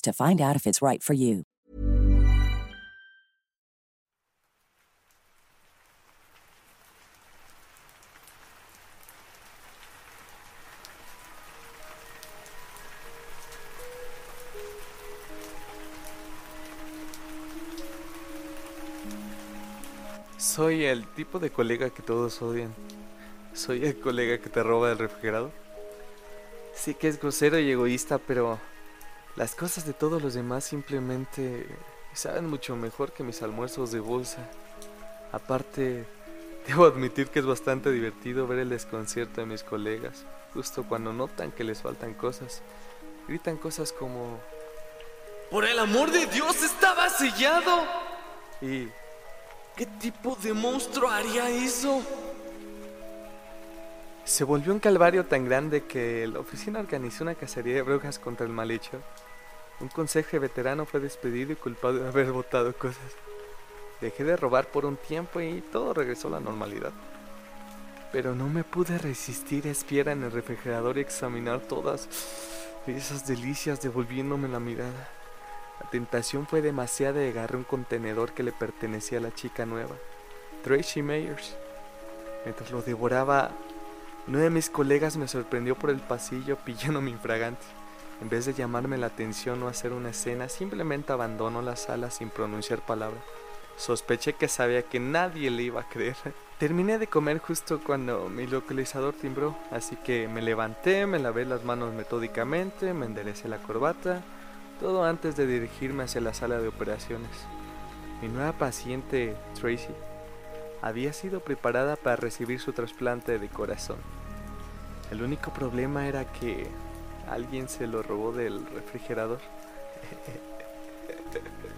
to find out if it's right for you. Soy el tipo de colega que todos odian. Soy el colega que te roba el refrigerador. Sí que es grosero y egoísta, pero las cosas de todos los demás simplemente saben mucho mejor que mis almuerzos de bolsa. Aparte, debo admitir que es bastante divertido ver el desconcierto de mis colegas, justo cuando notan que les faltan cosas. Gritan cosas como... ¡Por el amor de Dios estaba sellado! Y... ¿Qué tipo de monstruo haría eso? Se volvió un calvario tan grande que la oficina organizó una cacería de brujas contra el malhecho. Un consejo veterano fue despedido y culpado de haber votado cosas. Dejé de robar por un tiempo y todo regresó a la normalidad. Pero no me pude resistir a espiar en el refrigerador y examinar todas esas delicias devolviéndome la mirada. La tentación fue demasiada y agarré un contenedor que le pertenecía a la chica nueva, Tracy Mayers. Mientras lo devoraba, uno de mis colegas me sorprendió por el pasillo pillándome infragante. En vez de llamarme la atención o hacer una escena, simplemente abandonó la sala sin pronunciar palabra. Sospeché que sabía que nadie le iba a creer. Terminé de comer justo cuando mi localizador timbró, así que me levanté, me lavé las manos metódicamente, me enderecé la corbata, todo antes de dirigirme hacia la sala de operaciones. Mi nueva paciente, Tracy, había sido preparada para recibir su trasplante de corazón. El único problema era que alguien se lo robó del refrigerador.